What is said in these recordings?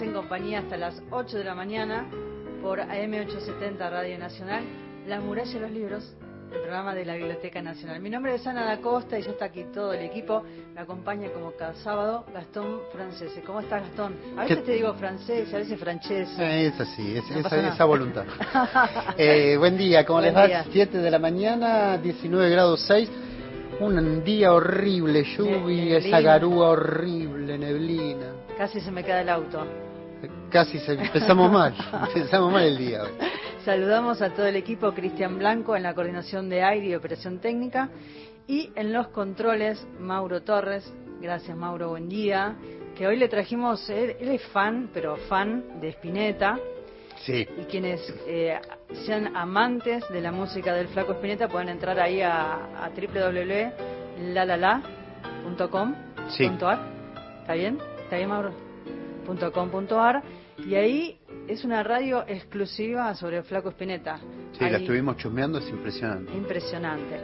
Hacen compañía hasta las 8 de la mañana por AM870 Radio Nacional, La muralla de los libros, el programa de la Biblioteca Nacional. Mi nombre es Ana da Costa y ya está aquí todo el equipo. Me acompaña como cada sábado Gastón Francese. ¿Cómo estás, Gastón? A veces ¿Qué- te digo francés, a veces francés. Eh, Es así, es, No esa, esa voluntad. Eh, buen día, ¿cómo Buen les va? día. 7 de la mañana, 19 grados 6. Un día horrible, lluvia, esa neblina. garúa horrible, neblina. Casi se me queda el auto. Casi se, empezamos mal, empezamos mal el día hoy. Saludamos a todo el equipo, Cristian Blanco en la coordinación de aire y operación técnica y en los controles Mauro Torres. Gracias Mauro, buen día. Que hoy le trajimos, él, él es fan, pero fan de Spinetta Sí, y quienes eh, sean amantes de la música del Flaco Spinetta pueden entrar ahí a, a www.lalala.com Sí. ¿Está bien? ¿Está bien Mauro? Y ahí es una radio exclusiva sobre el Flaco Spinetta. sí, la Ahí- estuvimos chusmeando, es impresionante. Impresionante.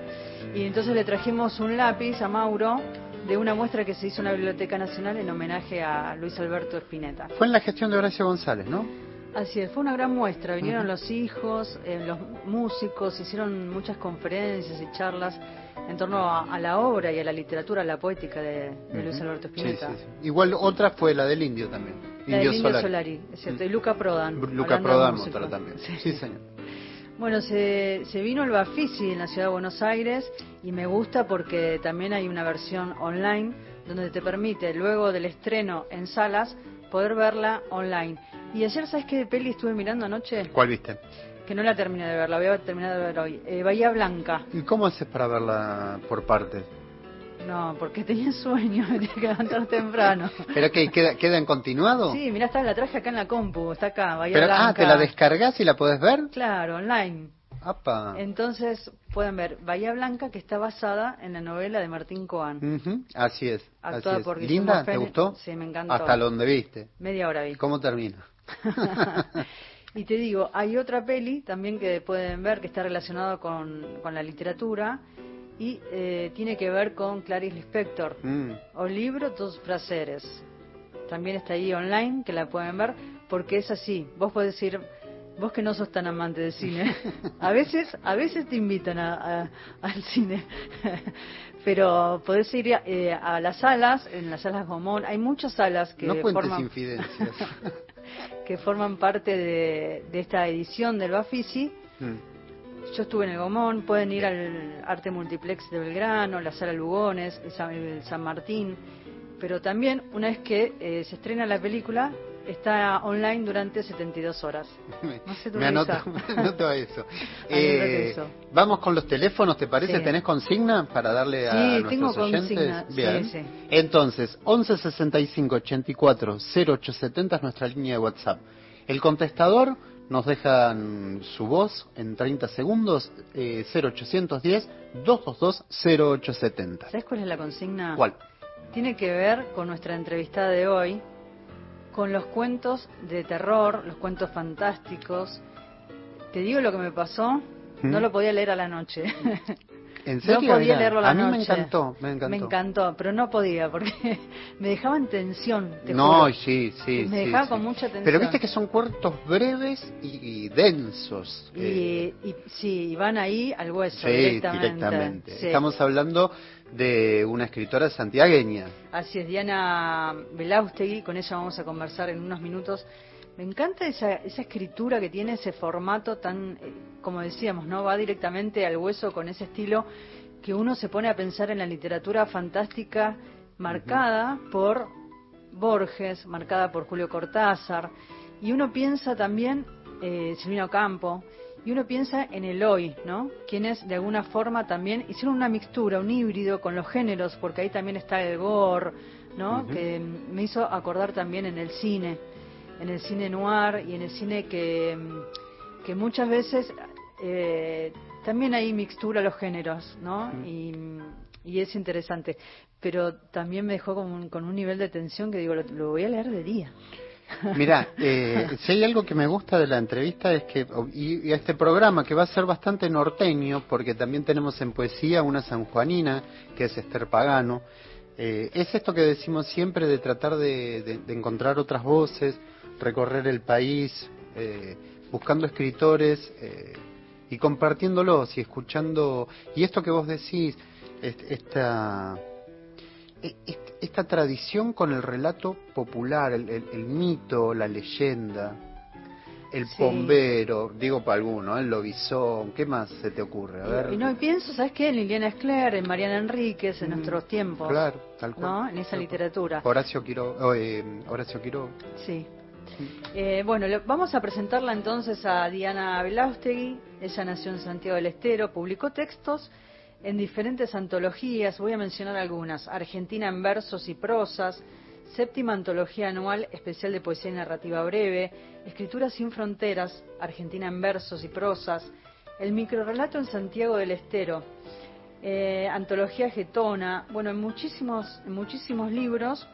Y entonces le trajimos un lápiz a Mauro de una muestra que se hizo en la Biblioteca Nacional en homenaje a Luis Alberto Spinetta. Fue en la gestión de Horacio González, ¿no? Así es, fue una gran muestra. Vinieron los hijos, eh, los músicos, hicieron muchas conferencias y charlas en torno a, a la obra y a la literatura, a la poética de, de Luis. Alberto Sí, Spinetta. sí, sí. Igual otra fue la del indio también. La del Indio Solari. Solari, es cierto, y Mm. Luca Prodan. Luca Prodan, otra también. Sí. Sí, señor. Bueno, se, se vino el Bafisi en la ciudad de Buenos Aires y me gusta porque también hay una versión online donde te permite, luego del estreno en salas, poder verla online. Y ayer, ¿sabes qué peli estuve mirando anoche? ¿Cuál viste? Que no la terminé de ver, la voy a terminar de ver hoy. Eh, Bahía Blanca. ¿Y cómo haces para verla por partes? No, porque tenía sueño, me tenía que levantar temprano. ¿Pero qué? ¿Queda, queda en continuado? Sí, mirá, está, la traje acá en la compu, está acá, Bahía Pero, Blanca. ah, ¿te la descargas y la podés ver? Claro, online. Apa. Entonces pueden ver Bahía Blanca, que está basada en la novela de Martín Coan. Ujú, Así es. Actuada así es. por ¿Linda? ¿Te gustó? Sí, me encantó. Hasta donde viste. Media hora vi. ¿Cómo termina? y te digo, hay otra peli también que pueden ver que está relacionada con, con la literatura y eh, tiene que ver con Clarice Lispector. Mm, O libro, dos fraseres. También está ahí online, que la pueden ver, porque es así. Vos podés ir, vos que no sos tan amante de cine, a veces, a veces te invitan a- a- al cine, pero podés ir eh, a las salas, en las salas Gomón, hay muchas salas que no cuentes forman infidencias. que forman parte de, de esta edición del Bafisi. Mm, Yo estuve en el Gomón, pueden ir al Arte Multiplex de Belgrano, la Sala Lugones, el San, el San Martín, pero también una vez que eh, se estrena la película, está online durante 72 horas. No sé, me anoto, me anoto a eso. Eh, eso. Vamos con los teléfonos, ¿te parece? Sí. ¿Tenés consigna para darle a Sí, nuestros tengo oyentes? consigna, sí, Bien. sí. Entonces, 11 65 84 0870 es nuestra línea de WhatsApp. El contestador nos deja su voz en 30 segundos, eh, 0810 222 0870. ¿Sabes cuál es la consigna? ¿Cuál? Tiene que ver con nuestra entrevistada de hoy, con los cuentos de terror, los cuentos fantásticos. Te digo lo que me pasó, no ¿Mm? lo podía leer a la noche. ¿En No podía leerlo a la a mí me noche. encantó, me encantó. Me encantó, pero no podía porque me dejaba en tensión. Te no, juro. sí, sí. Me sí, dejaba sí. con mucha tensión. Pero viste que son cuartos breves y, y densos. Y, eh, y sí, y van ahí al hueso sí, directamente. directamente. Estamos hablando de una escritora santiagueña. Así es, Diana Belaustegui, con ella vamos a conversar en unos minutos. Me encanta esa, esa escritura que tiene, ese formato tan, eh, como decíamos, ¿no? Va directamente al hueso con ese estilo que uno se pone a pensar en la literatura fantástica marcada por Borges, marcada por Julio Cortázar, y uno piensa también, eh, Silvino Campo, y uno piensa en el hoy, ¿no? Quienes de alguna forma también hicieron una mixtura, un híbrido con los géneros, porque ahí también está el gore, ¿no? Que me hizo acordar también en el cine. En el cine noir y en el cine que, que muchas veces eh, también hay mixtura los géneros, ¿no? Mm. Y, y es interesante. Pero también me dejó con un, con un nivel de tensión que digo, lo, lo voy a leer de día. Mira, eh, si hay algo que me gusta de la entrevista es que, y, y este programa que va a ser bastante norteño, porque también tenemos en poesía una sanjuanina, que es Esther Pagano, eh, es esto que decimos siempre de tratar de, de- de encontrar otras voces, recorrer el país, eh, buscando escritores eh, y compartiéndolos y escuchando, y esto que vos decís, est- esta e- est- esta tradición con el relato popular, el, el- el mito, la leyenda, el Sí. bombero, digo para alguno, el lobizón, ¿qué más se te ocurre? A ver. Y no, y pienso, ¿sabes qué? En Liliana Escler, en Mariana Enríquez, en Mm, nuestros tiempos. Claro, tal cual. ¿no? En esa literatura. Horacio Quiroga, eh, Horacio Quiroga. Sí. Eh, bueno, le- vamos a presentarla entonces a Diana Belaustegui. Ella nació en Santiago del Estero, publicó textos en diferentes antologías, voy a mencionar algunas. Argentina en versos y prosas, séptima antología anual especial de poesía y narrativa breve, Escritura sin fronteras, Argentina en versos y prosas, el microrelato en Santiago del Estero, eh, antología getona, bueno, en muchísimos, en muchísimos libros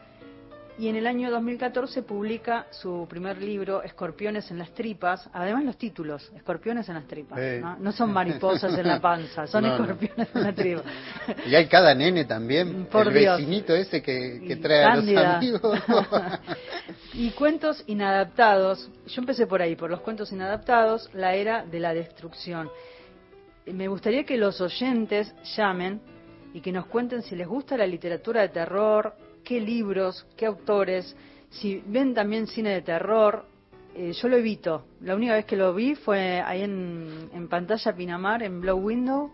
y en el año 2014 publica su primer libro, Escorpiones en las tripas, además los títulos, Escorpiones en las tripas, Eh. ¿no? No son mariposas en la panza, son No, no. escorpiones en la tripa. Y hay cada nene también, Por el Dios. vecinito ese que, trae a los amigos. y cuentos inadaptados. Yo empecé por ahí, por los cuentos inadaptados, la era de la destrucción. Me gustaría que los oyentes llamen y que nos cuenten si les gusta la literatura de terror, qué libros, qué autores, si ven también cine de terror. Eh, yo lo evito. La única vez que lo vi fue ahí en, en pantalla Pinamar, en Blow Window,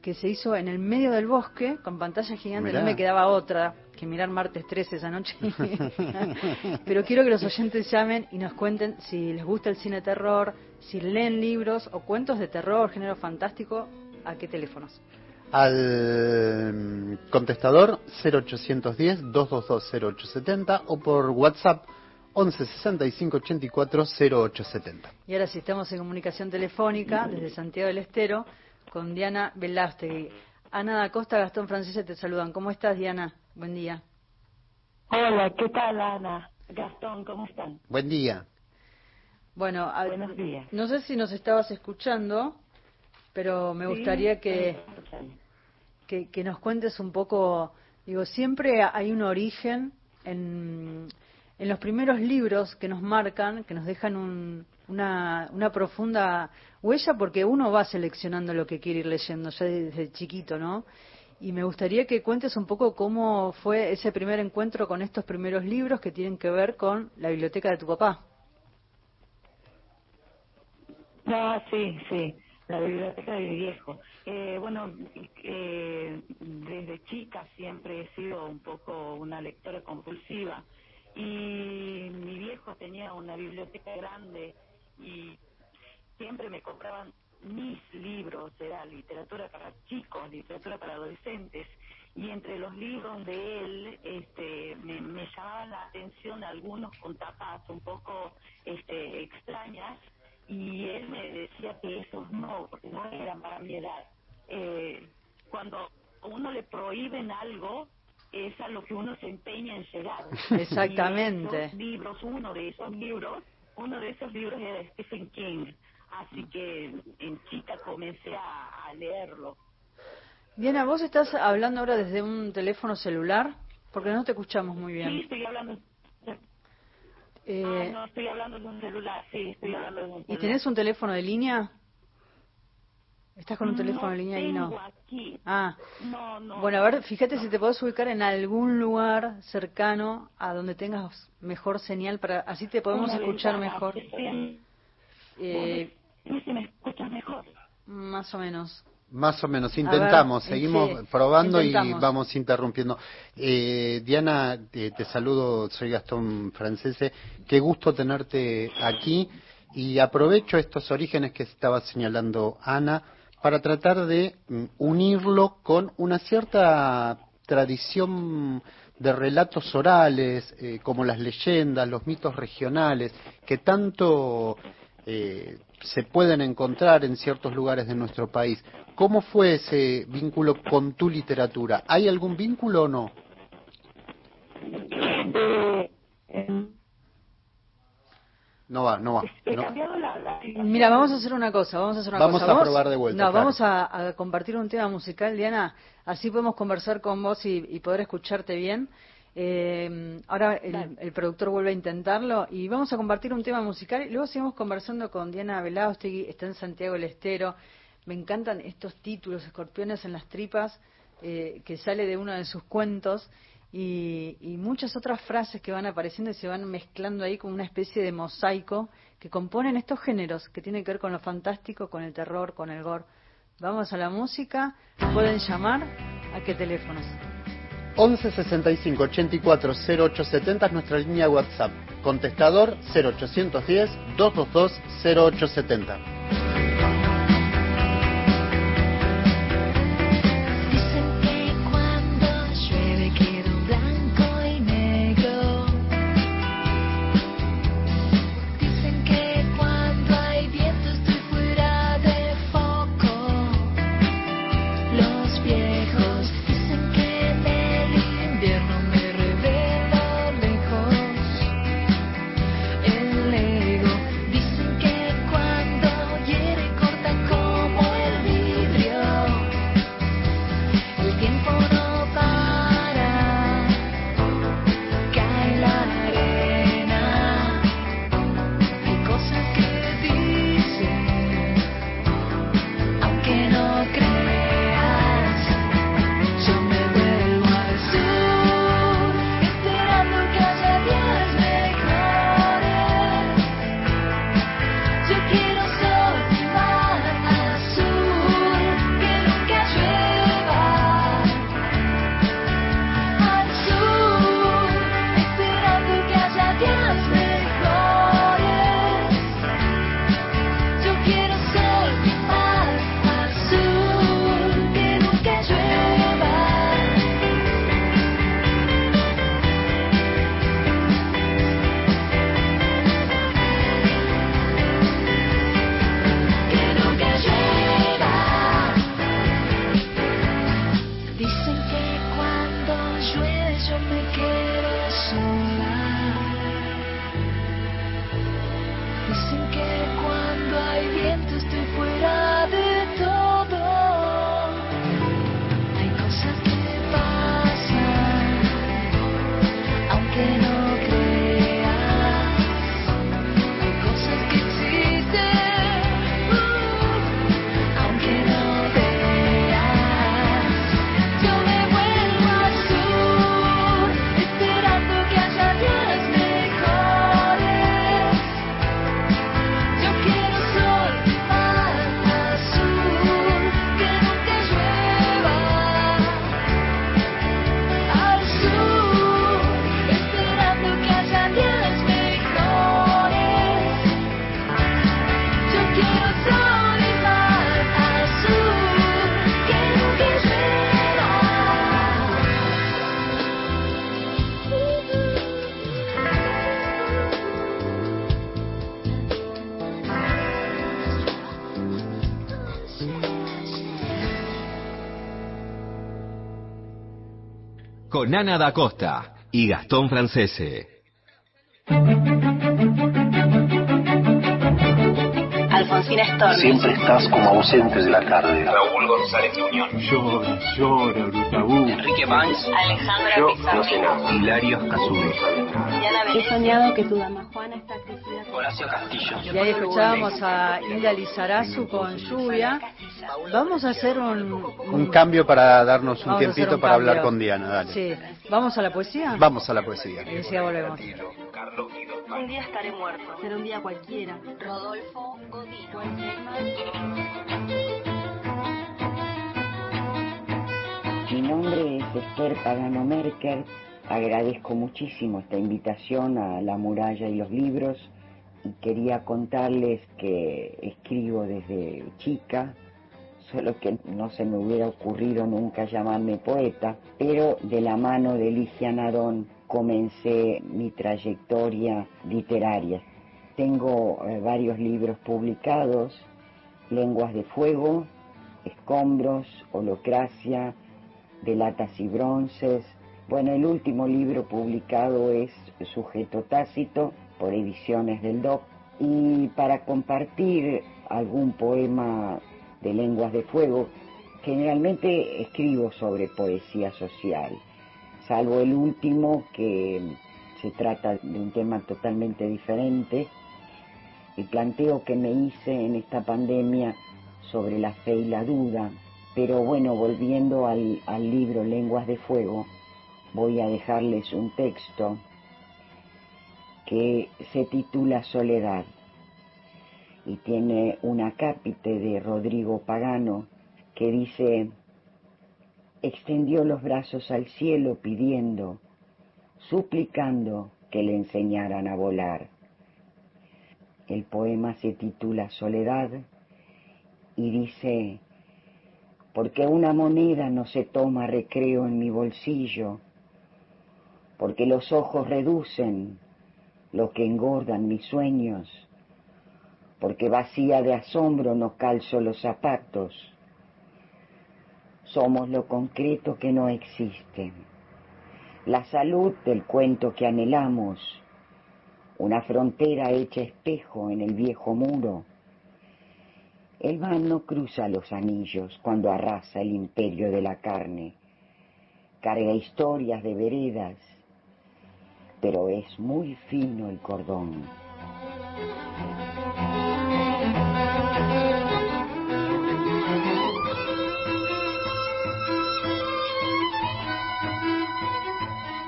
que se hizo en el medio del bosque, con pantalla gigante. Mirá. No me quedaba otra que mirar martes 13 esa noche. Pero quiero que los oyentes llamen y nos cuenten si les gusta el cine de terror, si leen libros o cuentos de terror, género fantástico, a qué teléfonos. Al contestador 0810-222-0870 o por WhatsApp 11 65 84 0870. Y ahora sí, estamos en comunicación telefónica desde Santiago del Estero con Diana Velástegui. Ana da Costa, Gastón Francese te saludan. ¿Cómo estás, Diana? Buen día. Hola, ¿qué tal Ana? Gastón, ¿cómo están? Buen día. Bueno, a- Buenos días. no sé si nos estabas escuchando, pero me gustaría que, que nos cuentes un poco, digo, siempre hay un origen en, en los primeros libros que nos marcan, que nos dejan un- una, una profunda huella, porque uno va seleccionando lo que quiere ir leyendo ya desde chiquito, ¿no? Y me gustaría que cuentes un poco cómo fue ese primer encuentro con estos primeros libros que tienen que ver con la biblioteca de tu papá. Ah, sí, sí, la biblioteca de mi viejo. Eh, bueno, eh, desde chica siempre he sido un poco una lectora compulsiva y mi viejo tenía una biblioteca grande y siempre me compraban mis libros, era literatura para chicos, literatura para adolescentes, y entre los libros de él este, me, me llamaban la atención algunos con tapas un poco este, extrañas, y él me decía que esos no, porque no eran para mi edad. Eh, cuando a uno le prohíben algo, es a lo que uno se empeña en llegar. Exactamente. Libros, uno de esos libros, uno de esos libros era Stephen King, así que en chica comencé a, a leerlo. Diana, vos estás hablando ahora desde un teléfono celular, porque no te escuchamos muy Sí, bien. estoy hablando. Eh, ah, no, estoy hablando de un celular, sí, estoy hablando de un celular. ¿Y tenés un teléfono de línea? ¿Estás con un teléfono no de línea ahí? No. aquí. Ah, No, no. bueno, a ver, fíjate si te podés ubicar en algún lugar cercano a donde tengas mejor señal, para así te podemos Una escuchar mejor. Eh, si me escuchas mejor. más o menos. Más o menos, intentamos, ver, seguimos sí, probando intentamos. y vamos interrumpiendo. Eh, Diana, te, te saludo, soy Gastón Francese, qué gusto tenerte aquí y aprovecho estos orígenes que estaba señalando Ana para tratar de mm, unirlo con una cierta tradición de relatos orales, eh, como las leyendas, los mitos regionales, que tanto eh, se pueden encontrar en ciertos lugares de nuestro país. ¿Cómo fue ese vínculo con tu literatura? ¿Hay algún vínculo o no? No va, no va. Mira, vamos a hacer una cosa, vamos a hacer una vamos cosa. A probar de vuelta, no, vamos a, compartir un tema musical, Diana, así podemos conversar con vos y, poder escucharte bien. Eh, ahora el, productor vuelve a intentarlo y vamos a compartir un tema musical y luego seguimos conversando con Diana Velaustegui, está en Santiago del Estero. Me encantan estos títulos, Escorpiones en las tripas, eh, que sale de uno de sus cuentos y, muchas otras frases que van apareciendo y se van mezclando ahí como una especie de mosaico que componen estos géneros que tienen que ver con lo fantástico, con el terror, con el gore. Vamos a la música, pueden llamar a qué teléfonos. 11 65 84 0870 es nuestra línea WhatsApp. Contestador 0810 222 0870. Con Ana da Costa y Gastón Francese. Alfonsina Storni. Siempre estás como ausente de la tarde. Raúl González Muñoz. Llora, llora, Brutabú. Enrique Banks. Alejandra Yo, Pizarro. no sé nada. Hilario. He soñado que tu dama Juana está. Horacio Castillo. Y ahí escuchábamos a Hilda Lizarazu con lluvia. Vamos a hacer un, Un cambio para darnos un tiempito un para hablar con Diana, dale. Sí. ¿Vamos a la poesía? Vamos a la poesía. Y ya volvemos. Un día estaré muerto. Será un día cualquiera. Rodolfo Godino. Mi nombre es Esther Pagano Merker. Agradezco muchísimo esta invitación a La Muralla y los Libros quería contarles que escribo desde chica solo que no se me hubiera ocurrido nunca llamarme poeta, pero de la mano de Ligia Narón comencé mi trayectoria literaria. Tengo eh, varios libros publicados, Lenguas de Fuego, Escombros, Holocracia, de Latas y Bronces. Bueno, el último libro publicado es Sujeto Tácito, por Ediciones del DOC. Y para compartir algún poema de Lenguas de Fuego, generalmente escribo sobre poesía social, salvo el último que se trata de un tema totalmente diferente, el planteo que me hice en esta pandemia sobre la fe y la duda. Pero bueno, volviendo al, al libro Lenguas de Fuego, voy a dejarles un texto que se titula Soledad y tiene una cápite de Rodrigo Pagano que dice, extendió los brazos al cielo pidiendo, suplicando que le enseñaran a volar. El poema se titula Soledad y dice, porque una moneda no se toma recreo en mi bolsillo, porque los ojos reducen lo que engordan mis sueños, porque vacía de asombro no calzo los zapatos. Somos lo concreto que no existe, la salud del cuento que anhelamos, una frontera hecha espejo en el viejo muro. El mal no cruza los anillos cuando arrasa el imperio de la carne, carga historias de veredas, pero es muy fino el cordón.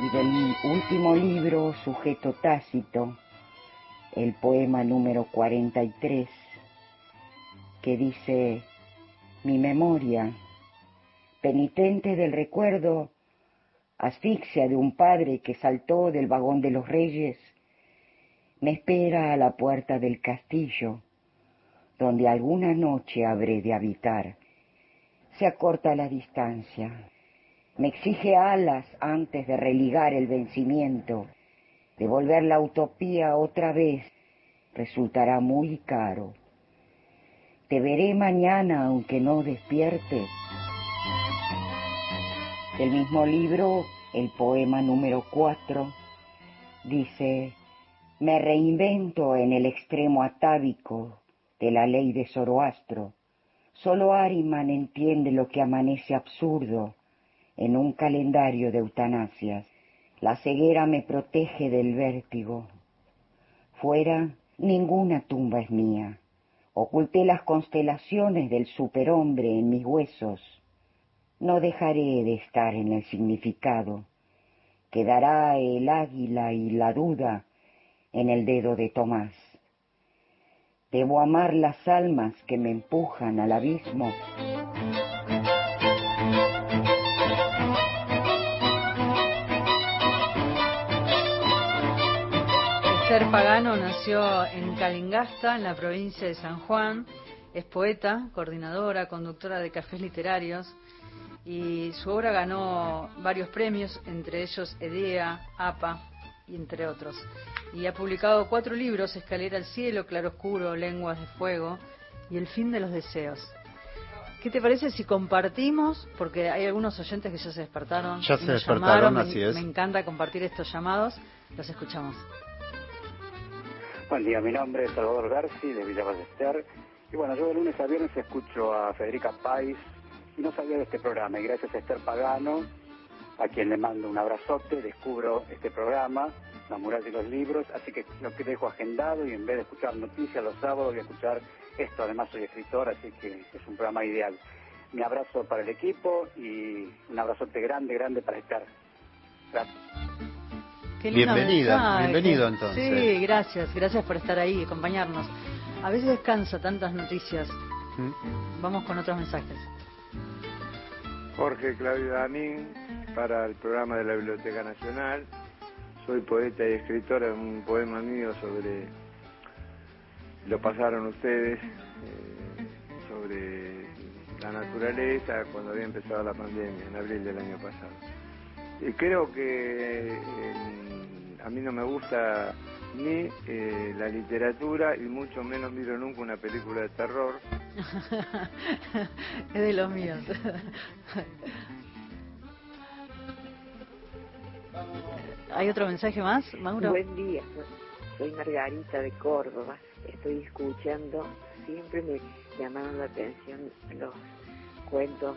Y del último libro, Sujeto Tácito, el poema número 43, que dice, mi memoria, penitente del recuerdo, asfixia de un padre que saltó del vagón de los reyes, me espera a la puerta del castillo, donde alguna noche habré de habitar. Se acorta la distancia, me exige alas antes de religar el vencimiento, devolver la utopía otra vez resultará muy caro. Te veré mañana aunque no despiertes del mismo libro, el poema número 4, dice, me reinvento en el extremo atávico de la ley de Zoroastro. Solo Ariman entiende lo que amanece absurdo en un calendario de eutanasias. La ceguera me protege del vértigo. Fuera, ninguna tumba es mía. Oculté las constelaciones del superhombre en mis huesos no dejaré de estar en el significado. Quedará el águila y la duda en el dedo de Tomás. Debo amar las almas que me empujan al abismo. Esther Pagano nació en Calingasta, en la provincia de San Juan. Es poeta, coordinadora, conductora de cafés literarios y su obra ganó varios premios, entre ellos EDEA, APA y entre otros. Y ha publicado cuatro libros, Escalera al Cielo, Claroscuro, Lenguas de Fuego y El Fin de los Deseos. ¿Qué te parece si compartimos? Porque hay algunos oyentes que ya se despertaron. Ya se despertaron, así es. Me encanta compartir estos llamados. Los escuchamos. Buen día, mi nombre es Salvador Garci de Villa Ballester. Y bueno, yo de lunes a viernes escucho a Federica Pais, no sabía de este programa. Y gracias a Esther Pagano, a quien le mando un abrazote, descubro este programa, La Mural de los Libros, así que lo que dejo agendado y en vez de escuchar noticias los sábados voy a escuchar esto. Además soy escritor, así que es un programa ideal. Mi abrazo para el equipo y un abrazote grande, grande para Esther. Gracias. Bienvenida, bienvenido entonces. Sí, gracias, gracias por estar ahí y acompañarnos. A veces descansa tantas noticias. ¿Mm? Vamos con otros mensajes. Jorge Claudio Damín para el programa de la Biblioteca Nacional. Soy poeta y escritor de un poema mío sobre, lo pasaron ustedes, eh, sobre la naturaleza cuando había empezado la pandemia, en abril del año pasado. Y creo que eh, a mí no me gusta ni eh, la literatura y mucho menos miro nunca una película de terror. es de los míos. ¿Hay otro mensaje más, Mauro? Buen día, soy Margarita de Córdoba. Estoy escuchando, siempre me llamaron la atención los cuentos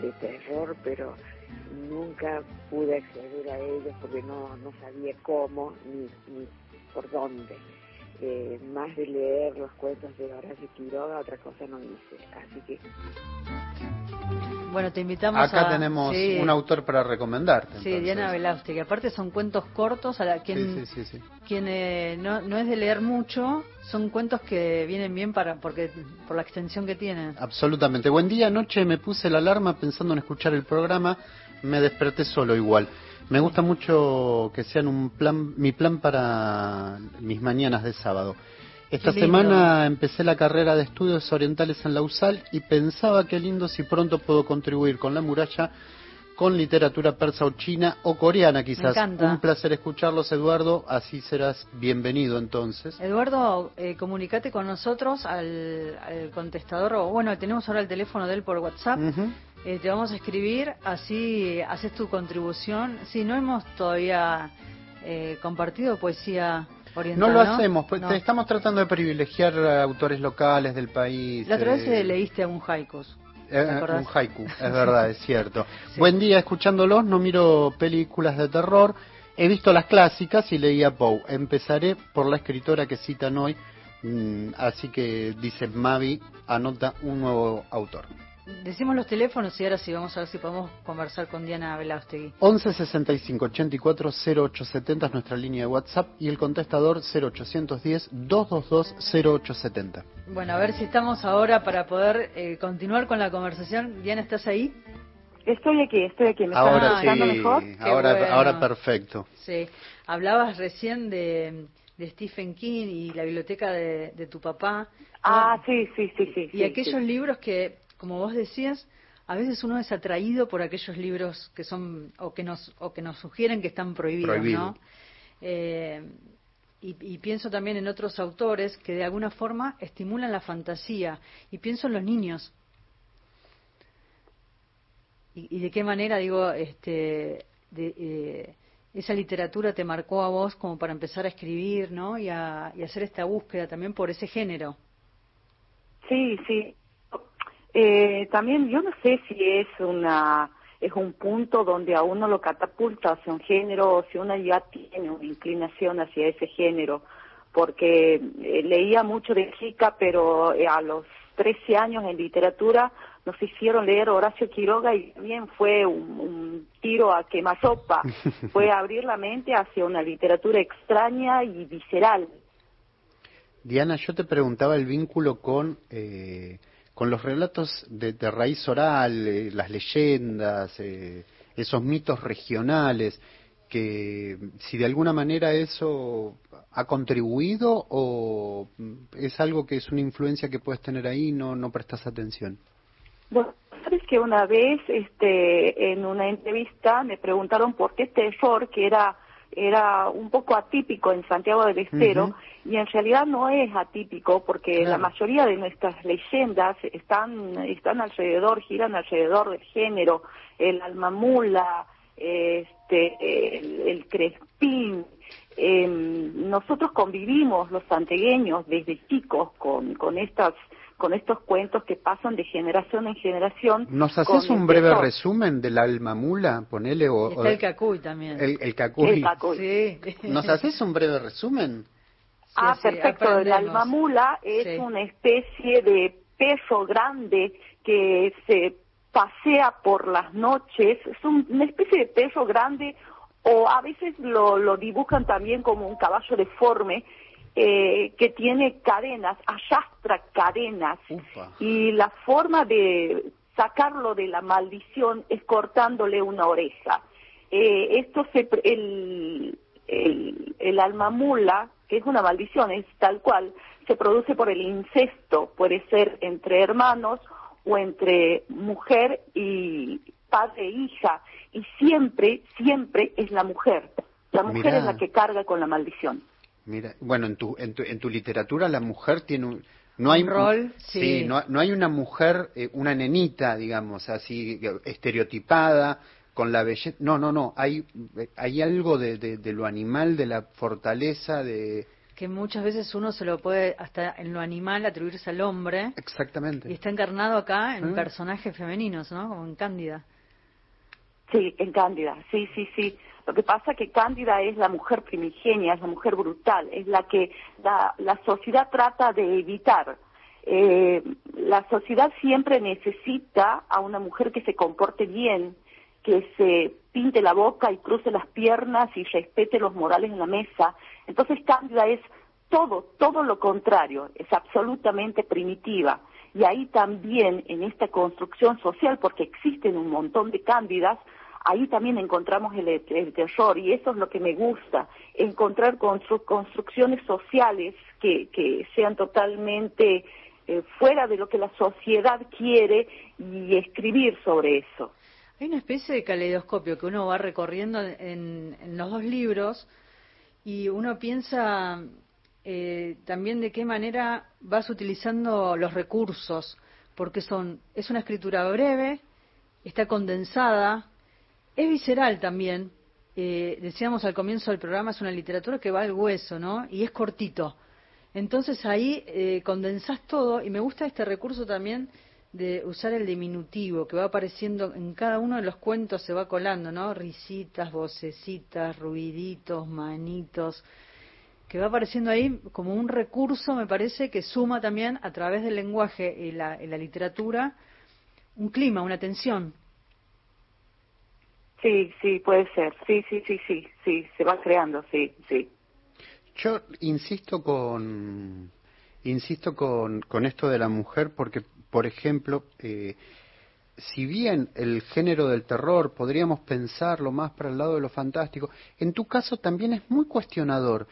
de terror, pero nunca pude acceder a ellos porque no, no sabía cómo ni, ni por dónde. Eh, más de leer los cuentos de Horacio Quiroga, otra cosa no hice. Así que bueno, te invitamos Acá tenemos un autor para recomendarte. Sí, Diana Velázquez, que aparte son cuentos cortos, a la, quien, quien eh, no, no, es de leer mucho, son cuentos que vienen bien para porque por la extensión que tienen. Absolutamente. Buen día, anoche me puse la alarma pensando en escuchar el programa, me desperté solo igual. Me gusta mucho que sean un plan, mi plan para mis mañanas de sábado. Esta semana empecé la carrera de estudios orientales en la USAL y pensaba qué lindo si pronto puedo contribuir con la muralla con literatura persa o china o coreana quizás. Un placer escucharlos, Eduardo. Así serás bienvenido entonces. Eduardo, eh, comunícate con nosotros al, contestador, o bueno, tenemos ahora el teléfono de él por WhatsApp. Eh, te vamos a escribir, así haces tu contribución. Sí, no hemos todavía eh, compartido poesía no lo hacemos, pues estamos tratando de privilegiar a autores locales del país. La otra vez eh, leíste a un haikus. Eh, un haiku, es verdad, es cierto. Buen día escuchándolos, no miro películas de terror, he visto las clásicas y leí a Poe. Empezaré por la escritora que citan hoy, mm, así que dice Mavi, anota un nuevo autor. Decimos los teléfonos y ahora sí vamos a ver si podemos conversar con Diana Velástegui. 11 65 84 0870 es nuestra línea de WhatsApp y el contestador 0810 222 0870. Bueno, a ver si estamos ahora para poder eh, continuar con la conversación. Diana, ¿estás ahí? Estoy aquí, estoy aquí. ¿Me ahora sí, mejor? Ahora, ahora perfecto. Sí, hablabas recién de, Stephen King y la biblioteca de, tu papá. Ah, sí, sí, sí, sí. Y aquellos libros que como vos decías, a veces uno es atraído por aquellos libros que son o que nos o que nos sugieren que están prohibidos, ¿no? Eh, y, pienso también en otros autores que de alguna forma estimulan la fantasía y pienso en los niños y, de qué manera digo este eh, esa literatura te marcó a vos como para empezar a escribir, ¿no? Y a, y hacer esta búsqueda también por ese género. Sí, sí. Eh, también yo no sé si es una es un punto donde a uno lo catapulta hacia un género o si uno ya tiene una inclinación hacia ese género, porque eh, leía mucho de chica, pero eh, a los 13 años en literatura nos hicieron leer Horacio Quiroga y también fue un, un tiro a quemasopa, fue abrir la mente hacia una literatura extraña y visceral. Diana, yo te preguntaba el vínculo con eh, con los relatos de, raíz oral, eh, las leyendas, eh, esos mitos regionales, que si de alguna manera eso ha contribuido o es algo que es una influencia que puedes tener ahí y no, no prestas atención. Bueno, sabes que una vez este, en una entrevista me preguntaron por qué terror, que era era un poco atípico en Santiago del Estero y en realidad no es atípico porque la mayoría de nuestras leyendas están están alrededor giran alrededor del género el almamula este el, crespín em, nosotros convivimos los santegueños desde chicos con con estas con estos cuentos que pasan de generación en generación. ¿Nos haces un breve resumen del alma mula? Ponele, o, el cacuy también. El, cacuy. Sí. ¿Nos haces un breve resumen? ah, perfecto. El alma mula es una especie de peso grande que se pasea por las noches. Es una especie de peso grande o a veces lo, lo dibujan también como un caballo deforme eh, que tiene cadenas, arrastra cadenas y la forma de sacarlo de la maldición es cortándole una oreja. Eh, esto se, el, el, el alma mula, que es una maldición, es tal cual, se produce por el incesto, puede ser entre hermanos o entre mujer y padre e hija. Y siempre, siempre es la mujer. La mujer Mirá. es la que carga con la maldición. Mira, bueno, en tu, en tu, en tu literatura la mujer tiene un... No hay Un rol, sí. no, no hay una mujer, eh, una nenita, digamos, así eh, estereotipada, con la belleza. No, no, no. Hay, eh, hay algo de, de, de lo animal, de la fortaleza, de. Que muchas veces uno se lo puede, hasta en lo animal, atribuirse al hombre. Exactamente. Y está encarnado acá en ¿Eh? personajes femeninos, ¿no? Como en Cándida. Sí, en Cándida, sí, sí, sí. Lo que pasa que Cándida es la mujer primigenia, es la mujer brutal, es la que la, la sociedad trata de evitar. Eh, la sociedad siempre necesita a una mujer que se comporte bien, que se pinte la boca y cruce las piernas y respete los morales en la mesa. Entonces Cándida es todo, todo lo contrario, es absolutamente primitiva. Y ahí también en esta construcción social, porque existen un montón de Cándidas, ahí también encontramos el, el terror y eso es lo que me gusta, encontrar constru- construcciones sociales que, que sean totalmente eh, fuera de lo que la sociedad quiere y escribir sobre eso. Hay una especie de caleidoscopio que uno va recorriendo en, en los dos libros y uno piensa eh, también de qué manera vas utilizando los recursos, porque son es una escritura breve, está condensada, es visceral también. Eh, decíamos al comienzo del programa, es una literatura que va al hueso, ¿no? Y es cortito. Entonces ahí eh, condensás todo y me gusta este recurso también de usar el diminutivo que va apareciendo en cada uno de los cuentos, se va colando, ¿no? Risitas, vocecitas, ruiditos, manitos, que va apareciendo ahí como un recurso, me parece, que suma también a través del lenguaje y y la literatura un clima, una tensión. Sí, sí, puede ser. Sí, sí, sí, sí, sí, se va creando, sí, sí. Yo insisto con insisto con, con esto de la mujer porque, por ejemplo, eh, si bien el género del terror podríamos pensarlo más para el lado de lo fantástico, en tu caso también es muy cuestionador.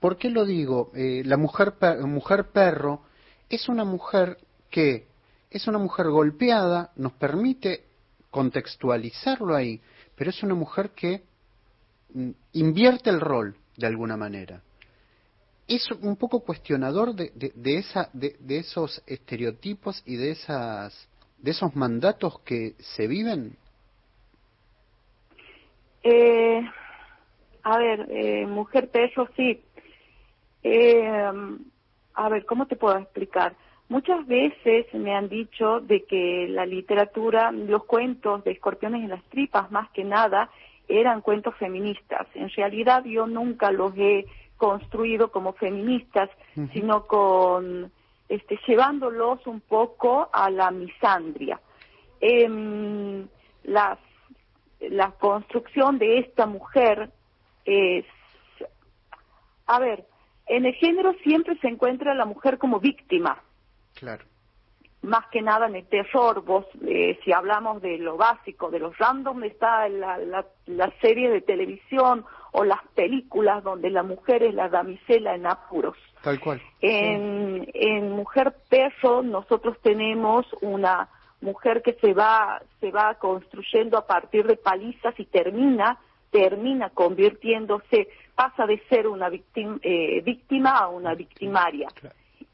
¿Por qué lo digo? Eh, la mujer, mujer perro es una mujer que es una mujer golpeada, nos permite contextualizarlo ahí, pero es una mujer que mm, invierte el rol de alguna manera. Es un poco cuestionador de, de, de esa, de, de esos estereotipos y de esas de esos mandatos que se viven. Eh, a ver, eh, mujer perro, sí. Eh, a ver, ¿cómo te puedo explicar? Muchas veces me han dicho de que la literatura, los cuentos de escorpiones en las tripas, más que nada, eran cuentos feministas. En realidad yo nunca los he construido como feministas, sino con este, llevándolos un poco a la misandria. Em, las- la construcción de esta mujer es, a ver, en el género siempre se encuentra la mujer como víctima, Claro. más que nada en el terror, vos, eh, si hablamos de lo básico, de los random, está la, la, la serie de televisión o las películas donde la mujer es la damisela en apuros. Tal cual. En, en Mujer Perro nosotros tenemos una mujer que se va, se va construyendo a partir de palizas y termina, termina convirtiéndose, pasa de ser una victim- eh, víctima a una victimaria.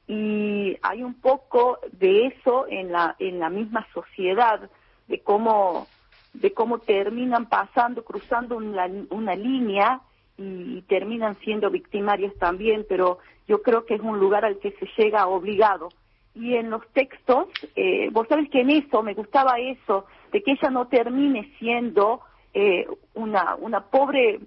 Y hay un poco de eso en la, en la misma sociedad, de cómo, de cómo terminan pasando, cruzando una, una línea y terminan siendo victimarias también, pero yo creo que es un lugar al que se llega obligado. Y en los textos, eh, vos sabes que en eso, me gustaba eso, de que ella no termine siendo eh, una, una pobre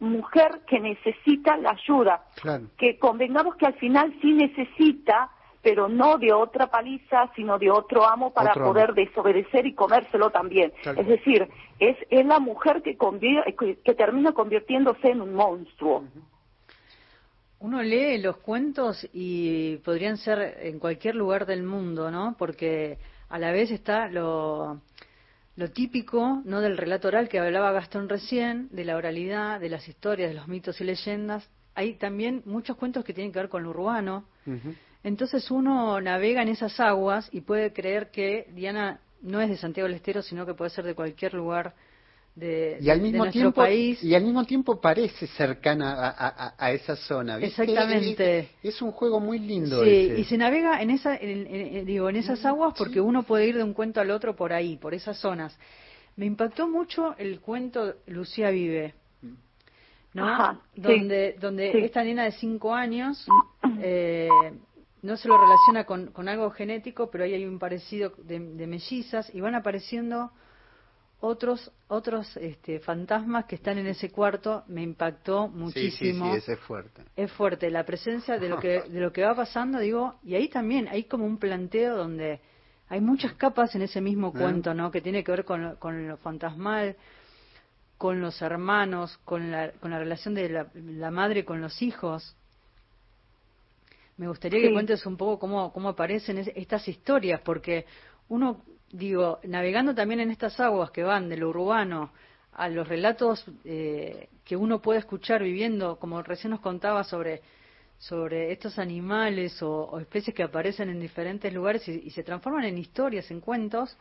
mujer que necesita la ayuda, Claro. que convengamos que al final sí necesita, pero no de otra paliza, sino de otro amo para Otro amo. poder desobedecer y comérselo también. Tal es decir, es, es la mujer que, convi- que, que termina convirtiéndose en un monstruo. Uno lee los cuentos y podrían ser en cualquier lugar del mundo, ¿no? Porque a la vez está lo, lo típico, ¿no? Del relato oral que hablaba Gastón recién, de la oralidad, de las historias, de los mitos y leyendas. Hay también muchos cuentos que tienen que ver con lo urbano. Entonces uno navega en esas aguas y puede creer que Diana no es de Santiago del Estero, sino que puede ser de cualquier lugar de, y al de mismo nuestro tiempo país. y al mismo tiempo parece cercana a, a- a esa zona ¿viste? Exactamente. es, es un juego muy lindo Sí, ese. y se navega en esa, en- en- en- digo, en esas aguas porque uno puede ir de un cuento al otro por ahí, por esas zonas. Me impactó mucho el cuento Lucía vive, ¿no? Ajá, sí. donde donde Sí. esta nena de cinco años eh, no se lo relaciona con, con algo genético, pero ahí hay un parecido de, de mellizas y van apareciendo otros otros este, fantasmas que están en ese cuarto. Me impactó sí, sí, muchísimo sí, ese es fuerte es fuerte la presencia de lo que de lo que va pasando digo y ahí también hay como un planteo donde hay muchas capas en ese mismo cuento no que tiene que ver con, lo- con lo fantasmal con los hermanos con la con la relación de la, la madre con los hijos me gustaría que Sí. cuentes un poco cómo cómo aparecen es- estas historias porque uno digo navegando también en estas aguas que van de lo urbano a los relatos eh, que uno puede escuchar viviendo, como recién nos contaba sobre sobre estos animales o, o especies que aparecen en diferentes lugares y, se transforman en historias, en cuentos,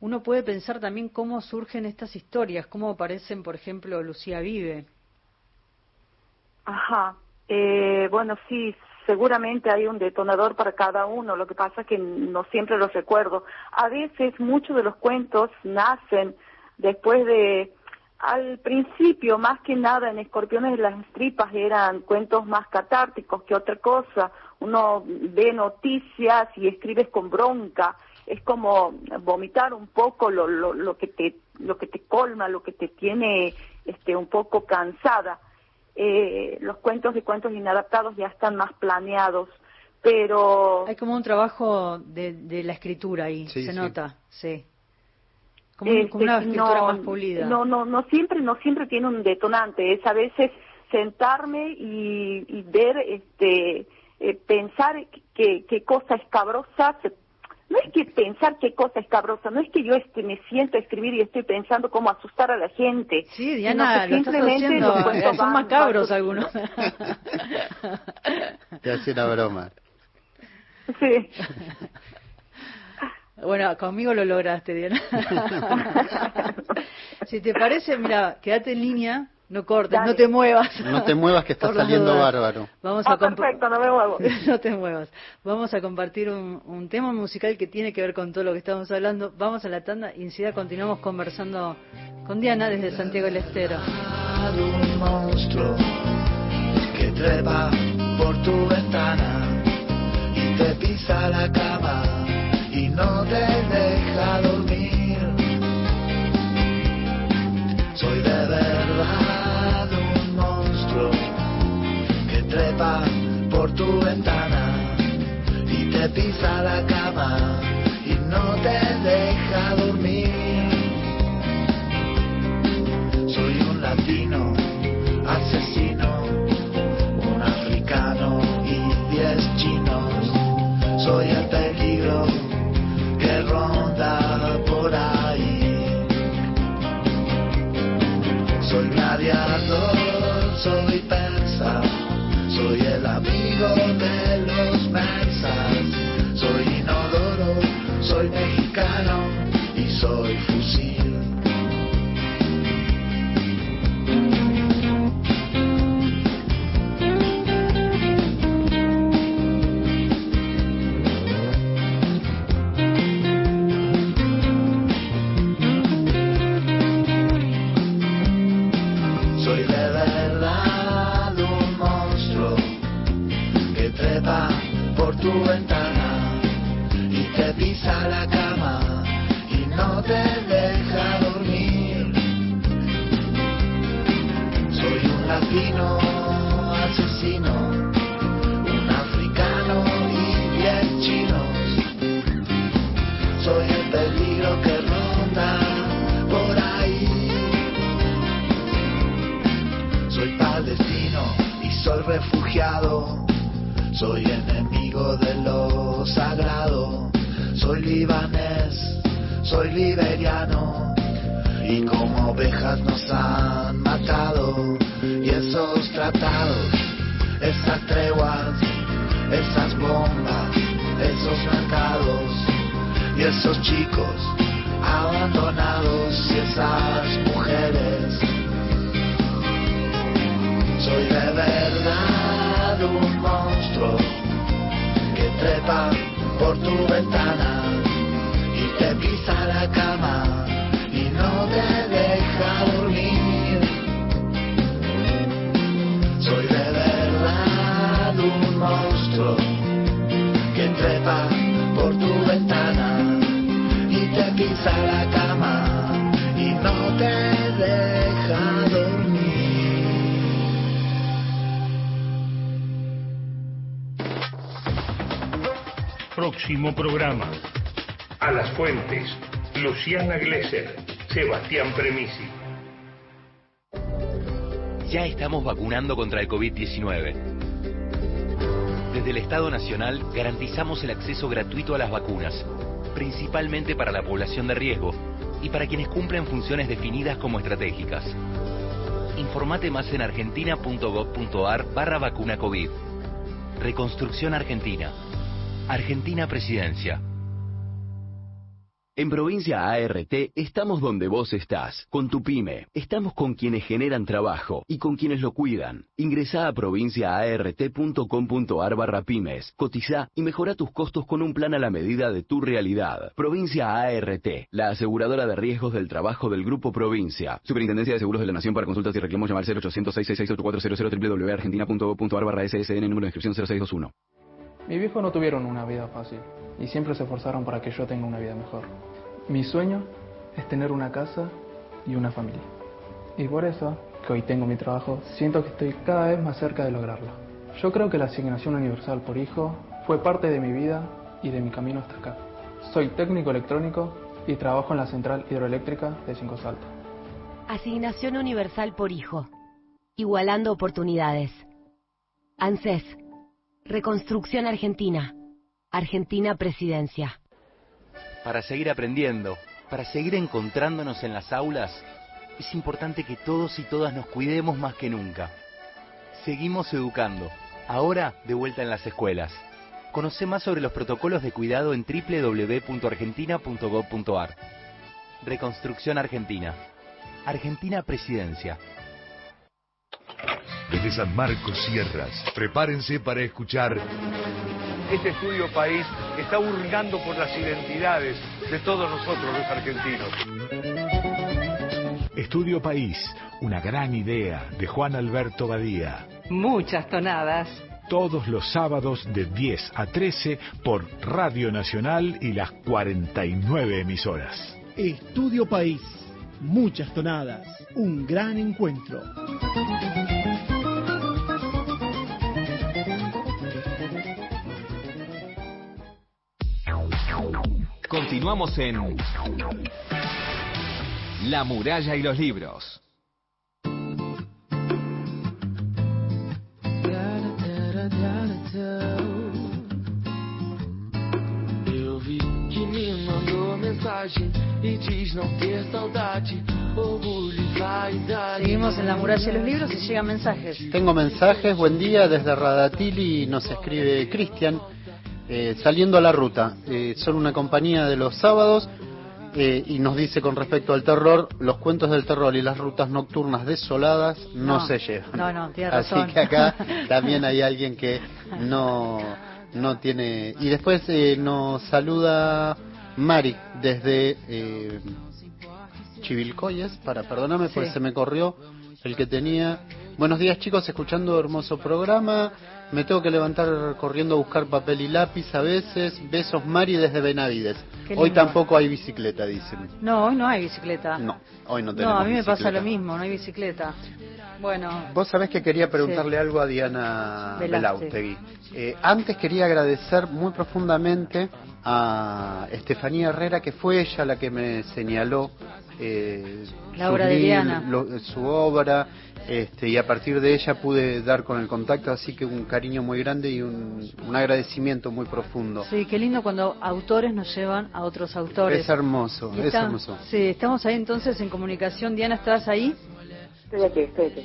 uno puede pensar también cómo surgen estas historias, cómo aparecen, por ejemplo, Lucía Vive. Ajá. Eh, bueno, sí, seguramente hay un detonador para cada uno. Lo que pasa es que no siempre los recuerdo. A veces muchos de los cuentos nacen después de, al principio, más que nada en Escorpiones las Tripas eran cuentos más catárticos que otra cosa. Uno ve noticias y escribes con bronca. Es como vomitar un poco lo, lo, lo que te lo que te colma, lo que te tiene este un poco cansada eh, los cuentos de cuentos inadaptados ya están más planeados, pero Hay como un trabajo de, de la escritura ahí, Sí, se sí. nota, sí. Como, como una Este, escritura no, más pulida. No, no, no siempre, no siempre tiene un detonante. Es a veces sentarme y, y ver, este, eh, pensar qué qué cosa escabrosa. se- no es que pensar qué cosa escabrosa, no es que yo este, me siento a escribir y estoy pensando cómo asustar a la gente. Sí, Diana, lo que estás simplemente haciendo. los cuentos Son van- macabros van- algunos. te hacía una broma Sí. Bueno, conmigo lo lograste, Diana. si te parece, mira, quédate en línea, no cortes, Dale. no te muevas. no te muevas que está saliendo dudas. bárbaro Vamos Ah, a perfecto, no me muevo. no te muevas. Vamos a compartir un, un tema musical que tiene que ver con todo lo que estamos hablando. Vamos a la tanda y enseguida continuamos conversando con Diana desde Santiago del Estero. un monstruo que trepa por tu ventana y te pisa la cama y no te por tu ventana y te pisa la cama y no te deja dormir. Soy un latino asesino, un africano y diez chinos. Soy el peligro que ronda por ahí. Soy gladiador, soy persa, soy el amigo de los persas. Soy inodoro, soy mexicano y soy. Soy monstruo que trepa por tu ventana y te pisa la cama y no te deja dormir. Próximo programa. A las fuentes. Luciana Glesser. Sebastián Premisi. Ya estamos vacunando contra el COVID-19. Desde el Estado Nacional garantizamos el acceso gratuito a las vacunas, principalmente para la población de riesgo y para quienes cumplen funciones definidas como estratégicas. Informate más en argentina.gov.ar barra vacuna COVID. Reconstrucción Argentina. Argentina Presidencia. En Provincia ART estamos donde vos estás, con tu pyme. Estamos con quienes generan trabajo y con quienes lo cuidan. Ingresá a provinciaart.com.ar barra pymes, cotiza y mejora tus costos con un plan a la medida de tu realidad. Provincia ART, la aseguradora de riesgos del trabajo del Grupo Provincia. Superintendencia de Seguros de la Nación para consultas y reclamos llamar 0800 666 8400 www.argentina.gov.ar barra SSN número de inscripción 0621. Mi viejo no tuvieron una vida fácil y siempre se esforzaron para que yo tenga una vida mejor. Mi sueño es tener una casa y una familia. Y por eso, que hoy tengo mi trabajo, siento que estoy cada vez más cerca de lograrlo. Yo creo que la asignación universal por hijo fue parte de mi vida y de mi camino hasta acá. Soy técnico electrónico y trabajo en la central hidroeléctrica de Cinco Saltos. Asignación universal por hijo. Igualando oportunidades. ANSES. Reconstrucción Argentina. Argentina Presidencia. Para seguir aprendiendo, para seguir encontrándonos en las aulas, es importante que todos y todas nos cuidemos más que nunca. Seguimos educando, ahora de vuelta en las escuelas. Conoce más sobre los protocolos de cuidado en www.argentina.gov.ar. Reconstrucción Argentina. Argentina Presidencia. Desde San Marcos Sierras, prepárense para escuchar Este estudio país está hurgando por las identidades de todos nosotros los argentinos. Estudio País, una gran idea de Juan Alberto Badía. Muchas tonadas. Todos los sábados de 10 a 13 por Radio Nacional y las 49 emisoras. Estudio País, muchas tonadas, un gran encuentro. Continuamos en La muralla y los libros. Eu vi que me mandou mensagem e diz não ter saudade, orgulho vaidade. Seguimos en la muralla de los libros y llegan mensajes. Tengo mensajes, buen día desde Radatili, nos escribe Cristian, eh, saliendo a la ruta. Eh, son una compañía de los sábados eh, y nos dice con respecto al terror, los cuentos del terror y las rutas nocturnas desoladas no, No, se llevan. No, no, tiene Así que acá también hay alguien que no, no tiene... Y después eh, nos saluda Mari desde eh, Chivilcoyes, para perdóname, pues Sí. se me corrió el que tenía. Buenos días chicos, escuchando hermoso programa. Me tengo que levantar corriendo a buscar papel y lápiz a veces. Besos Mari desde Benavides. Hoy tampoco hay bicicleta, dicen. No, hoy no hay bicicleta. No, hoy no No, tenemos a mí me pasa lo mismo, no hay bicicleta. Bueno, Vos sabés que quería preguntarle Sí. algo a Diana. Belautegui. Eh, antes quería agradecer muy profundamente a Estefanía Herrera, que fue ella la que me señaló eh, La obra de Diana. lo- su obra, este, y a partir de ella pude dar con el contacto, así que un cariño muy grande y un, un agradecimiento muy profundo. sí, qué lindo cuando autores nos llevan a otros autores. Es hermoso, Y es está- hermoso. Sí, estamos ahí entonces en comunicación. Diana, ¿estás ahí? Estoy aquí, estoy aquí.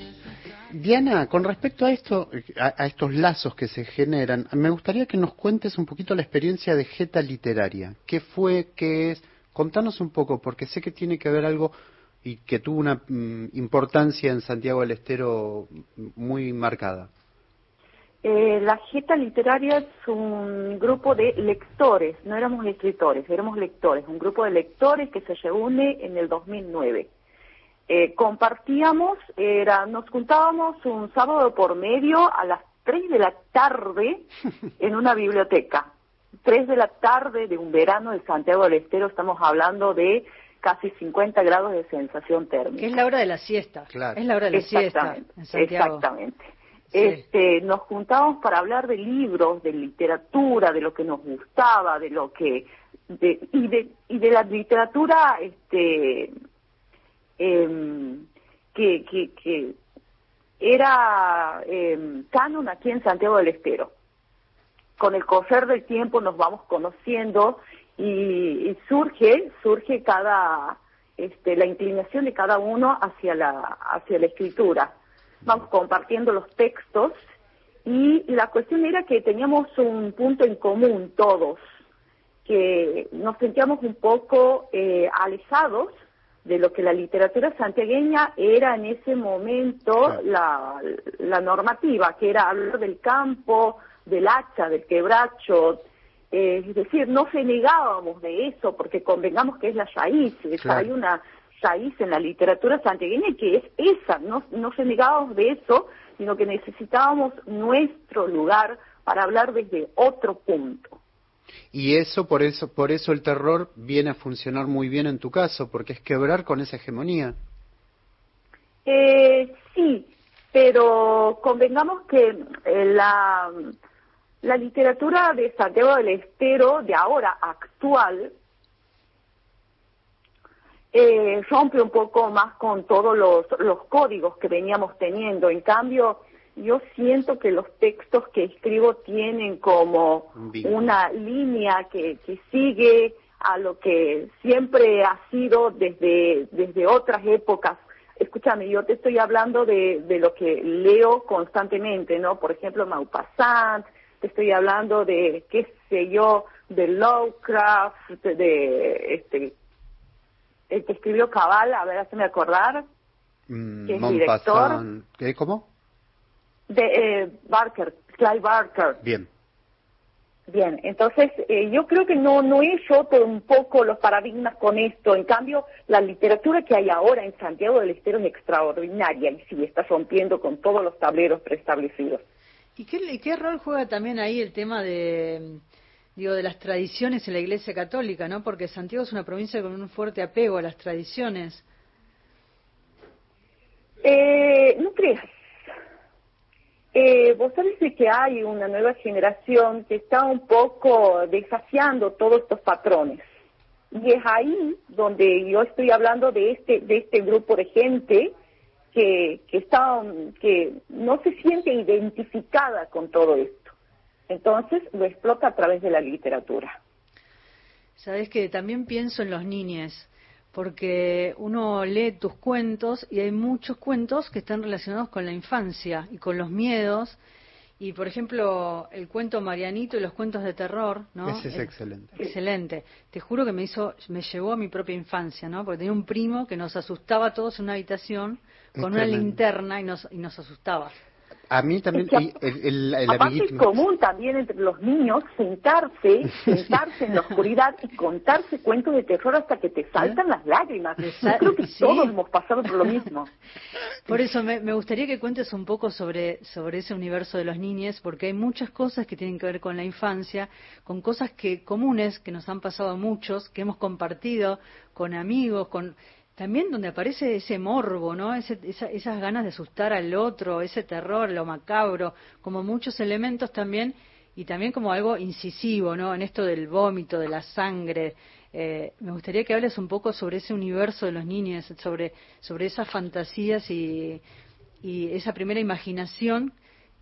Diana, con respecto a esto, a, a estos lazos que se generan, me gustaría que nos cuentes un poquito la experiencia de Geta Literaria. ¿Qué fue? ¿Qué es? Contanos un poco, porque sé que tiene que ver algo y que tuvo una mm, importancia en Santiago del Estero muy marcada. Eh, la Jeta Literaria es un grupo de lectores, no éramos escritores, éramos lectores, un grupo de lectores que se reúne en el 2009. Eh, compartíamos, era, nos juntábamos un sábado por medio a las 3 de la tarde en una biblioteca. 3 de la tarde de un verano de Santiago del Estero, estamos hablando de casi 50 grados de sensación térmica. Que es la hora de la siesta. Claro. Es la hora de la siesta Exactamente, en Santiago. exactamente. Este, nos juntábamos para hablar de libros, de literatura, de lo que nos gustaba, de lo que de, y de y de la literatura este em, que, que, que era em, canon aquí en Santiago del Estero. Con el correr del tiempo nos vamos conociendo y, y surge surge cada este, la inclinación de cada uno hacia la hacia la escritura. Vamos compartiendo los textos y la cuestión era que teníamos un punto en común todos, que nos sentíamos un poco eh, alejados de lo que la literatura santiagueña era en ese momento la, la normativa, que era hablar del campo, del hacha, del quebracho, eh, es decir, no renegábamos de eso, porque convengamos que es la raíz, Claro. hay una raíz en la literatura santiagueña que es esa, no, no renegábamos de eso, sino que necesitábamos nuestro lugar para hablar desde otro punto. Y eso, por eso, por eso el terror viene a funcionar muy bien en tu caso, porque es quebrar con esa hegemonía. Eh, sí, pero convengamos que eh, la, la literatura de Santiago del Estero, de ahora actual, eh, rompe un poco más con todos los, los códigos que veníamos teniendo. En cambio, yo siento que los textos que escribo tienen como una línea que, que sigue a lo que siempre ha sido desde, desde otras épocas. Escúchame, yo te estoy hablando de, de lo que leo constantemente, ¿no? Por ejemplo, Maupassant, te estoy hablando de, qué sé yo, de Lovecraft, de, de, este, el que escribió Cabal, a ver, hazme acordar, Mm, ¿Qué es Montpassant. ¿Qué? ¿Cómo? de eh, Barker, Clive Barker. Bien. Bien, entonces eh, yo creo que no, no he roto un poco los paradigmas con esto. En cambio, la literatura que hay ahora en Santiago del Estero es extraordinaria y sí está rompiendo con todos los tableros preestablecidos. ¿Y qué, qué rol juega también ahí el tema de, digo, de las tradiciones en la Iglesia Católica, ¿no? Porque Santiago es una provincia con un fuerte apego a las tradiciones. Eh, no creas. Eh, vos sabés que hay una nueva generación que está un poco desafiando todos estos patrones. Y es ahí donde yo estoy hablando de este, de este grupo de gente que, que está, que no se siente identificada con todo esto. Entonces lo explota a través de la literatura. Sabes que también pienso en los niñes, porque uno lee tus cuentos y hay muchos cuentos que están relacionados con la infancia y con los miedos. Y por ejemplo, el cuento Marianito y los cuentos de terror, ¿no? Ese es excelente. Excelente. Te juro que me hizo, me llevó a mi propia infancia, ¿no? Porque tenía un primo que nos asustaba a todos en una habitación con una linterna y nos, y nos asustaba. A mí también, y el, el, el Aparte es común también entre los niños sentarse, sentarse en la oscuridad y contarse cuentos de terror hasta que te saltan las lágrimas. Yo creo que Sí. todos hemos pasado por lo mismo. Por eso me, me gustaría que cuentes un poco sobre, sobre ese universo de los niños, porque hay muchas cosas que tienen que ver con la infancia, con cosas que comunes que nos han pasado a muchos, que hemos compartido con amigos, con también donde aparece ese morbo, ¿no? Ese- esa- esas ganas de asustar al otro, ese terror, lo macabro, como muchos elementos también, y también como algo incisivo, ¿no? En esto del vómito, de la sangre. Eh, me gustaría que hables un poco sobre ese universo de los niños, sobre, sobre esas fantasías y, y esa primera imaginación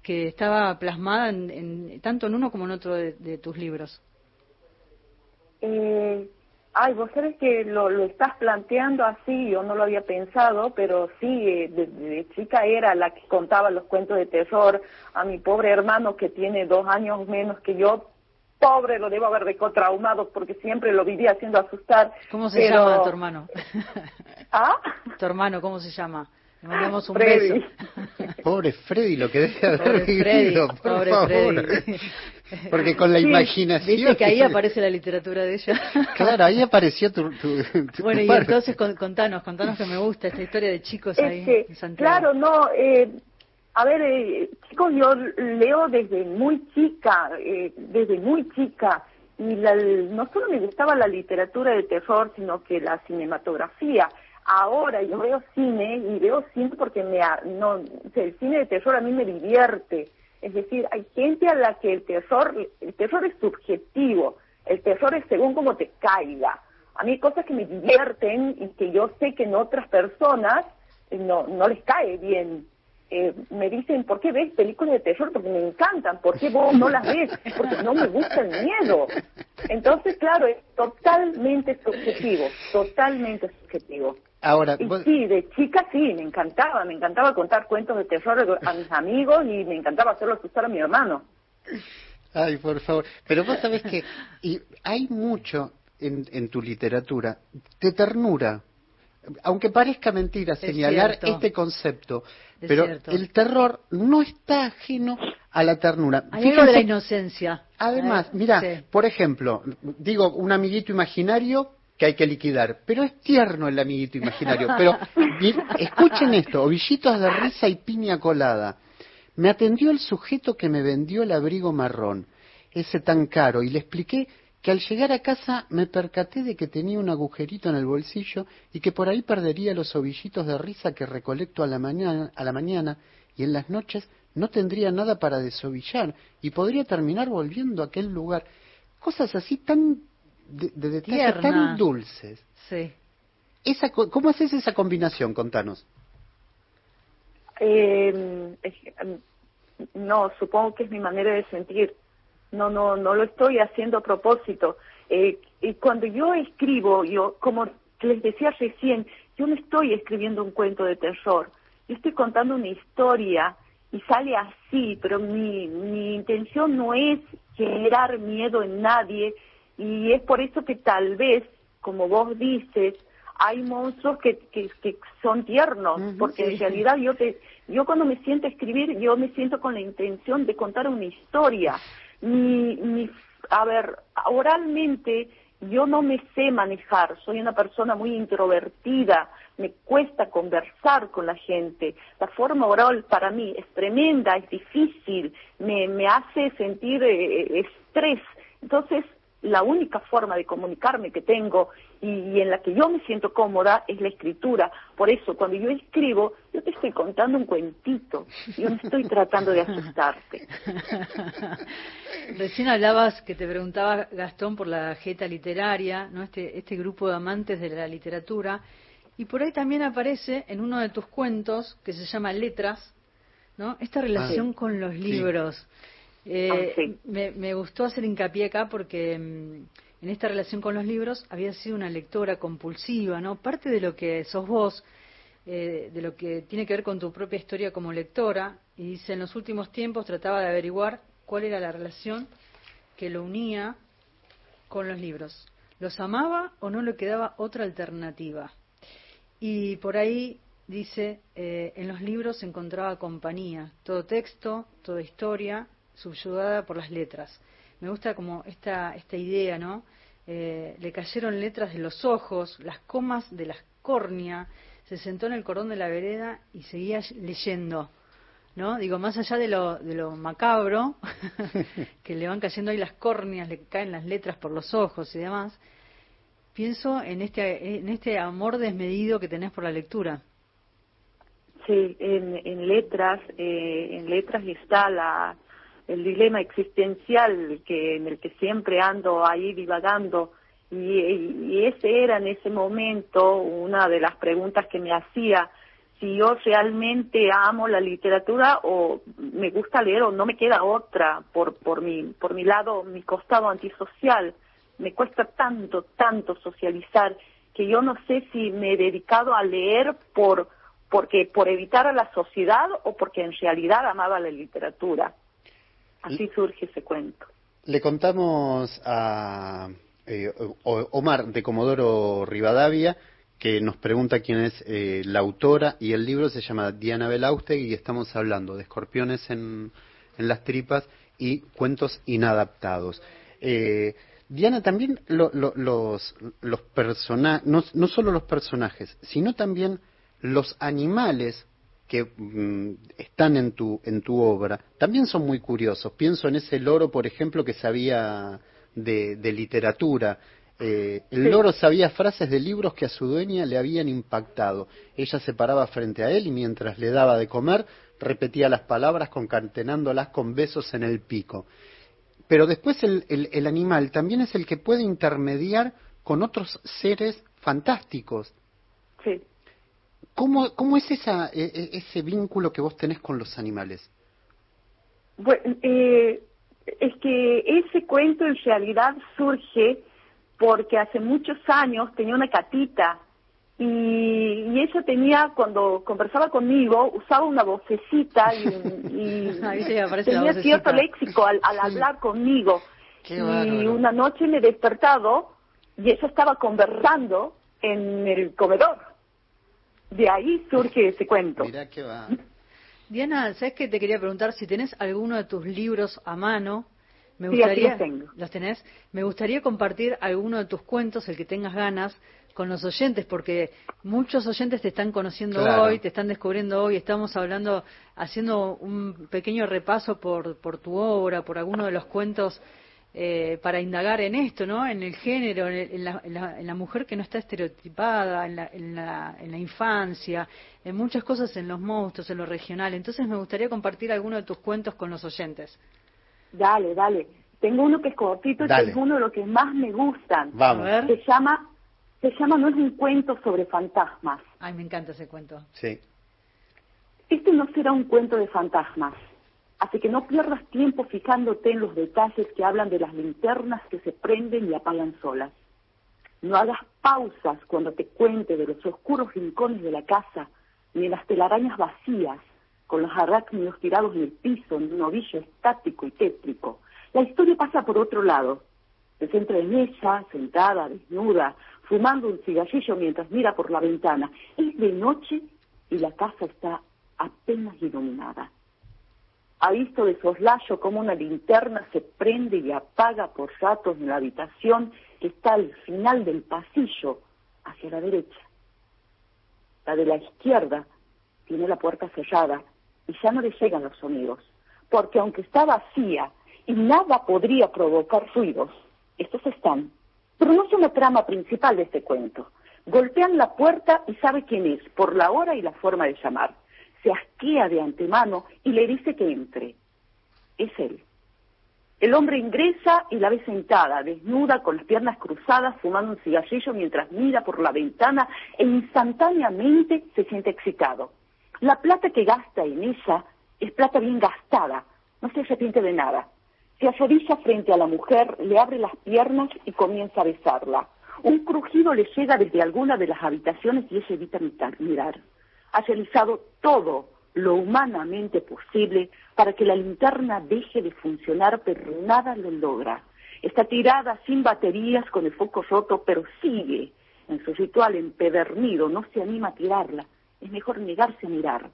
que estaba plasmada en, en- tanto en uno como en otro de, tus libros. Eh, Ay, vos sabés que lo, lo estás planteando así, yo no lo había pensado, pero sí, eh, desde chica era la que contaba los cuentos de terror a mi pobre hermano que tiene dos años menos que yo. Pobre, lo debo haber traumado porque siempre lo vivía haciendo asustar. ¿Cómo se pero- llama tu hermano? ¿Ah? Tu hermano, ¿cómo se llama? Le mandamos un Freddy. beso. Pobre Freddy, lo que deja de Pobre haber Freddy, por pobre favor. Freddy. Porque con la Sí, imaginación. Viste que ahí aparece la literatura de ella. Claro, ahí apareció tu. tu- tu- Bueno, tu y padre. entonces con- contanos, contanos que me gusta esta historia de chicos ahí Este, en Santiago. claro, no, eh, a ver, eh, chicos, yo leo desde muy chica, eh, desde muy chica, y la- no solo me gustaba la literatura de terror, sino que la cinematografía. Ahora yo veo cine y veo cine porque me, no, el cine de terror a mí me divierte. Es decir, hay gente a la que el terror, el terror es subjetivo, el terror es según cómo te caiga. A mí hay cosas que me divierten y que yo sé que en otras personas eh, no, no les cae bien. Eh, me dicen, ¿por qué ves películas de terror? Porque me encantan. ¿Por qué vos no las ves? Porque no me gusta el miedo. Entonces, claro, es totalmente subjetivo, totalmente subjetivo. Ahora, Y vos- sí, de chica sí, me encantaba, me encantaba contar cuentos de terror a mis amigos y me encantaba hacerlo asustar a mi hermano. Ay, por favor. Pero vos sabés que y hay mucho en, en tu literatura de ternura. Aunque parezca mentira señalar este concepto, Es pero cierto. el terror no está ajeno a la ternura. Hay algo de la inocencia. Además, Eh, mira, sí. por ejemplo, digo un amiguito imaginario que hay que liquidar, pero es tierno el amiguito imaginario. Pero escuchen esto, ovillitos de risa y piña colada. Me atendió el sujeto que me vendió el abrigo marrón, ese tan caro, y le expliqué que al llegar a casa me percaté de que tenía un agujerito en el bolsillo y que por ahí perdería los ovillitos de risa que recolecto a la mañana, a la mañana y en las noches no tendría nada para desovillar y podría terminar volviendo a aquel lugar. Cosas así tan de, de detalles tan dulces. Sí. Esa, co- ¿Cómo haces esa combinación? Contanos. Eh, no, supongo que es mi manera de sentir. No, no, no lo estoy haciendo a propósito. Eh, y cuando yo escribo, yo, como les decía recién, yo no estoy escribiendo un cuento de terror. Yo estoy contando una historia y sale así, pero mi, mi intención no es generar miedo en nadie y es por eso que tal vez, como vos dices, hay monstruos que, que, que son tiernos, porque en realidad yo te, yo cuando me siento a escribir, yo me siento con la intención de contar una historia. Mi, mi, a ver, oralmente yo no me sé manejar, soy una persona muy introvertida, me cuesta conversar con la gente. La forma oral para mí es tremenda, es difícil, me, me hace sentir eh, estrés. Entonces, la única forma de comunicarme que tengo y, y en la que yo me siento cómoda es la escritura. Por eso, cuando yo escribo, yo te estoy contando un cuentito. Yo no estoy tratando de asustarte. Recién hablabas que te preguntaba Gastón por la jeta literaria, ¿no? Este, este grupo de amantes de la literatura. Y por ahí también aparece en uno de tus cuentos, que se llama Letras, ¿no? Esta relación sí. con los Sí. Eh, Ah, sí. me, me gustó hacer hincapié acá porque mm, en esta relación con los libros había sido una lectora compulsiva, ¿no? Parte de lo que sos vos, eh, de lo que tiene que ver con tu propia historia como lectora, y dice, en los últimos tiempos trataba de averiguar cuál era la relación que lo unía con los libros. ¿Los amaba o no le quedaba otra alternativa? Y por ahí dice, eh, en los libros encontraba compañía, todo texto, toda historia, subyugada por las letras. Me gusta como esta, esta idea, ¿no? Eh, le cayeron letras de los ojos, las comas de las córneas, se sentó en el cordón de la vereda y seguía leyendo, ¿no? Digo, más allá de lo, de lo macabro, que le van cayendo ahí las córneas, le caen las letras por los ojos y demás, pienso en este, en este amor desmedido que tenés por la lectura. Sí, en, en letras, eh, en letras está la, el dilema existencial que en el que siempre ando ahí divagando y, y ese era en ese momento una de las preguntas que me hacía si yo realmente amo la literatura o me gusta leer o no me queda otra por por mi por mi lado mi costado antisocial me cuesta tanto, tanto socializar que yo no sé si me he dedicado a leer por porque por evitar a la sociedad o porque en realidad amaba la literatura. Así surge ese cuento. Le contamos a eh, Omar de Comodoro Rivadavia que nos pregunta quién es eh, la autora y el libro se llama Diana Belaustegui y estamos hablando de escorpiones en, en las tripas y cuentos inadaptados. Eh, Diana, también lo- lo- los, los personajes, no, no solo los personajes, sino también los animales que mm, están en tu, en tu obra, también son muy curiosos. Pienso en ese loro, por ejemplo, que sabía de, de literatura. Eh, el Sí. loro sabía frases de libros que a su dueña le habían impactado. Ella se paraba frente a él y mientras le daba de comer, repetía las palabras concatenándolas con besos en el pico. Pero después el, el- el animal también es el que puede intermediar con otros seres fantásticos. Sí. ¿Cómo, cómo es esa, e- e- ese vínculo que vos tenés con los animales? Bueno, eh, es que ese cuento en realidad surge porque hace muchos años tenía una catita y, y ella tenía, cuando conversaba conmigo, usaba una vocecita y, tenía vocecita. cierto léxico al, al hablar conmigo. Qué y bárbaro. una noche me he despertado y ella estaba conversando en el comedor. De ahí surge ese cuento. Mirá que va. Diana, ¿sabes qué te quería preguntar? Si tenés alguno de tus libros a mano, me Sí, gustaría. los tengo. ¿Los tenés? Me gustaría compartir alguno de tus cuentos, el que tengas ganas, con los oyentes, porque muchos oyentes te están conociendo Claro. hoy, te están descubriendo hoy. Estamos hablando, haciendo un pequeño repaso por, por tu obra, por alguno de los cuentos. Eh, para indagar en esto, ¿no? En el género, en, el- en la, en la- en la mujer que no está estereotipada, en la, en, la, en la infancia, en muchas cosas, en los monstruos, en lo regional. Entonces me gustaría compartir alguno de tus cuentos con los oyentes. Dale, dale. Tengo uno que es cortito, Dale. que es uno de los que más me gustan. Vamos. A ver. Se llama, se llama No es un cuento sobre fantasmas. Ay, me encanta ese cuento. Sí. Este no será un cuento de fantasmas. Así que no pierdas tiempo fijándote en los detalles que hablan de las linternas que se prenden y apagan solas. No hagas pausas cuando te cuente de los oscuros rincones de la casa, ni en las telarañas vacías, con los arácnidos tirados en el piso en un ovillo estático y tétrico. La historia pasa por otro lado. Se centra en ella, sentada, desnuda, fumando un cigarrillo mientras mira por la ventana. Es de noche y la casa está apenas iluminada. Ha visto de soslayo cómo una linterna se prende y apaga por ratos en la habitación que está al final del pasillo, hacia la derecha. La de la izquierda tiene la puerta cerrada y ya no le llegan los sonidos, porque aunque está vacía y nada podría provocar ruidos, estos están. Pero no es una trama principal de este cuento. Golpean la puerta y sabe quién es, por la hora y la forma de llamar. Se asquea de antemano y le dice que entre. Es él. El hombre ingresa y la ve sentada, desnuda, con las piernas cruzadas, fumando un cigarrillo mientras mira por la ventana e instantáneamente se siente excitado. La plata que gasta en ella es plata bien gastada, no se arrepiente de nada. Se arrodilla frente a la mujer, le abre las piernas y comienza a besarla. Un crujido le llega desde alguna de las habitaciones y ella evita mirar. Ha realizado todo lo humanamente posible para que la linterna deje de funcionar, pero nada lo logra. Está tirada sin baterías, con el foco roto, pero sigue en su ritual empedernido, no se anima a tirarla. Es mejor negarse a mirar.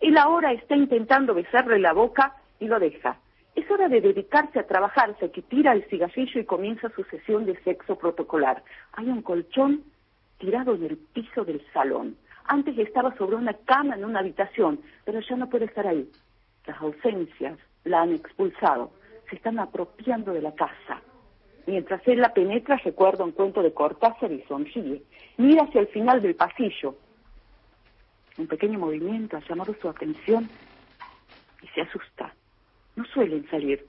Él ahora está intentando besarle la boca y lo deja. Es hora de dedicarse a trabajar, así que tira el cigarrillo y comienza su sesión de sexo protocolar. Hay un colchón tirado en el piso del salón. Antes estaba sobre una cama en una habitación, pero ya no puede estar ahí. Las ausencias la han expulsado. Se están apropiando de la casa. Mientras él la penetra, recuerda un cuento de Cortázar y sonríe. Mira hacia el final del pasillo. Un pequeño movimiento ha llamado su atención y se asusta. No suelen salir.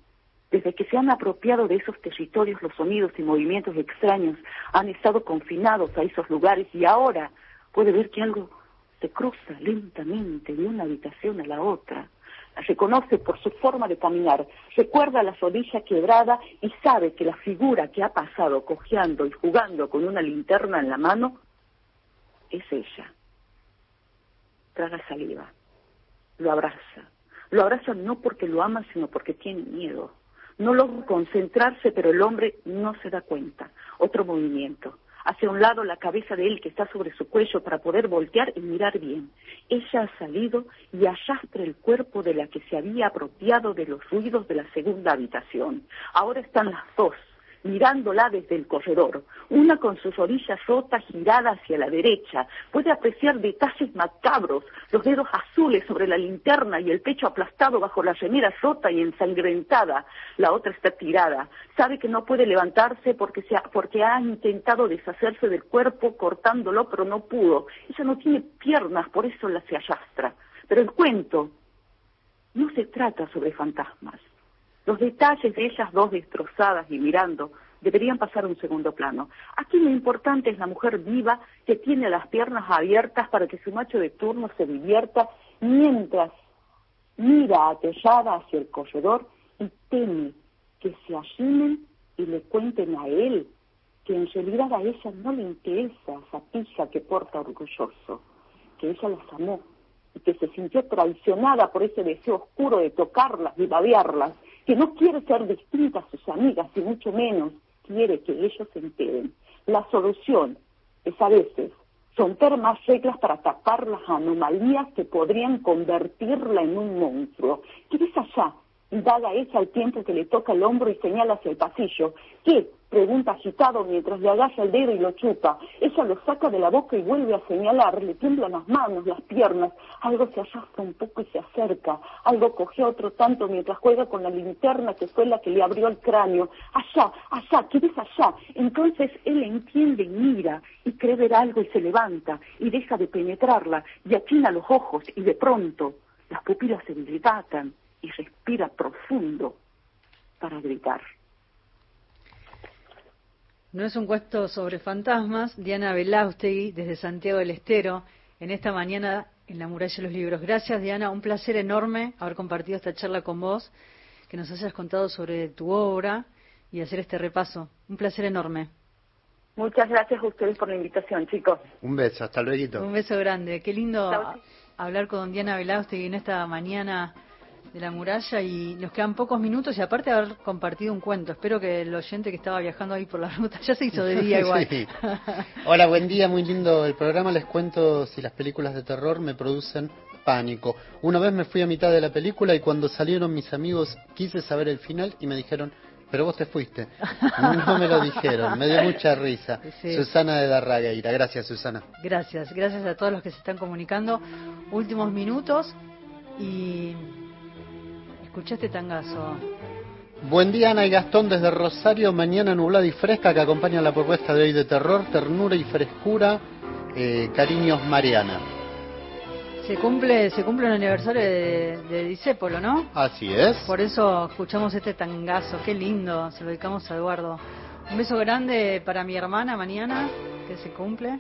Desde que se han apropiado de esos territorios, los sonidos y movimientos extraños han estado confinados a esos lugares y ahora puede ver que algo se cruza lentamente de una habitación a la otra. La reconoce por su forma de caminar, recuerda la rodilla quebrada y sabe que la figura que ha pasado cojeando y jugando con una linterna en la mano es ella. Traga saliva, lo abraza. Lo abraza no porque lo ama, sino porque tiene miedo. No logra concentrarse, pero el hombre no se da cuenta. Otro movimiento hacia un lado la cabeza de él que está sobre su cuello para poder voltear y mirar bien. Ella ha salido y arrastra el cuerpo de la que se había apropiado de los ruidos de la segunda habitación. Ahora están las dos mirándola desde el corredor, una con sus orillas rotas girada hacia la derecha. Puede apreciar detalles macabros, los dedos azules sobre la linterna y el pecho aplastado bajo la remera rota y ensangrentada. La otra está tirada. Sabe que no puede levantarse porque, se ha, porque ha intentado deshacerse del cuerpo cortándolo, pero no pudo. Ella no tiene piernas, por eso la se arrastra. Pero el cuento no se trata sobre fantasmas. Los detalles de ellas dos destrozadas y mirando deberían pasar a un segundo plano. Aquí lo importante es la mujer viva que tiene las piernas abiertas para que su macho de turno se divierta mientras mira aterrada hacia el corredor y teme que se arrimen y le cuenten a él que en realidad a ella no le interesa esa pija que porta orgulloso, que ella las amó y que se sintió traicionada por ese deseo oscuro de tocarlas, de babearlas, que no quiere ser distinta a sus amigas y mucho menos quiere que ellos se enteren. La solución es a veces romper más reglas para tapar las anomalías que podrían convertirla en un monstruo. ¿Qué ves allá? Indaga ella al tiempo que le toca el hombro y señala hacia el pasillo. ¿Qué? Pregunta agitado mientras le agacha el dedo y lo chupa. Ella lo saca de la boca y vuelve a señalar. Le tiemblan las manos, las piernas. Algo se arrastra un poco y se acerca. Algo coge a otro tanto mientras juega con la linterna que fue la que le abrió el cráneo. Allá, allá, ¿qué ves allá? Entonces él entiende y mira y cree ver algo y se levanta y deja de penetrarla y achina los ojos y de pronto las pupilas se dilatan y respira profundo para gritar. No es un cuento sobre fantasmas. Diana Belaustegui, desde Santiago del Estero, en esta mañana en la muralla de los libros. Gracias, Diana. Un placer enorme haber compartido esta charla con vos, que nos hayas contado sobre tu obra y hacer este repaso. Un placer enorme. Muchas gracias a ustedes por la invitación, chicos. Un beso, hasta luego. Un beso grande. Qué lindo hablar con Diana Belaustegui en esta mañana de la muralla y nos quedan pocos minutos y aparte de haber compartido un cuento. Espero que el oyente que estaba viajando ahí por la ruta ya se hizo de día igual. Sí. Hola, buen día, muy lindo el programa. Les cuento si las películas de terror me producen pánico. Una vez me fui a mitad de la película y cuando salieron mis amigos quise saber el final y me dijeron, pero vos te fuiste. No me lo dijeron, me dio mucha risa. Sí. Susana de Darragueira, gracias Susana. Gracias, gracias a todos los que se están comunicando. Últimos minutos y escuché este tangazo. Buen día Ana y Gastón desde Rosario, mañana nublada y fresca que acompaña la propuesta de hoy de terror, ternura y frescura, eh, cariños Mariana. Se cumple, se cumple el aniversario de, de Disépolo, ¿no? Así es. Por eso escuchamos este tangazo, qué lindo, se lo dedicamos a Eduardo. Un beso grande para mi hermana mañana, que se cumple.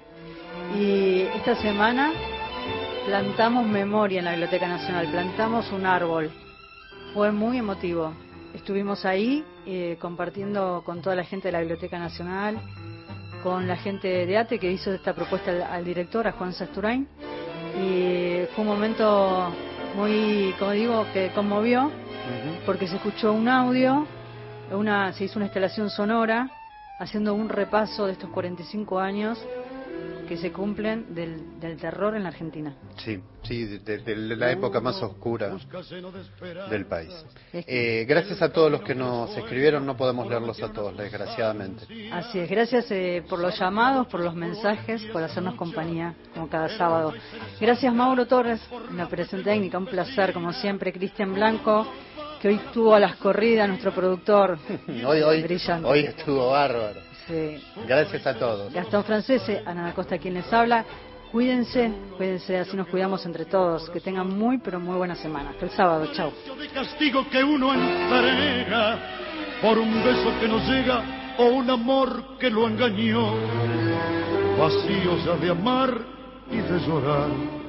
Y esta semana plantamos memoria en la Biblioteca Nacional, plantamos un árbol. Fue muy emotivo. Estuvimos ahí eh, compartiendo con toda la gente de la Biblioteca Nacional, con la gente de ATE que hizo esta propuesta al, al director, a Juan Sasturain. Y fue un momento muy, como digo, que conmovió, porque se escuchó un audio, una, se hizo una instalación sonora, haciendo un repaso de estos 45 años que se cumplen del, del terror en la Argentina. Sí, sí, de, de la época más oscura del país. Eh, gracias a todos los que nos escribieron, no podemos leerlos a todos, desgraciadamente. Así es, gracias eh, por los llamados, por los mensajes, por hacernos compañía como cada sábado. Gracias Mauro Torres en la operación técnica, un placer como siempre. Cristian Blanco, que hoy estuvo a las corridas, nuestro productor. hoy, hoy, brillante. hoy estuvo bárbaro. Sí. Gracias a todos. Gastón Francese, Ana Costa quien les habla. Cuídense, cuídense, así nos cuidamos entre todos. Que tengan muy, pero muy buena semana. Hasta el sábado, chao. Vacío de amar y de llorar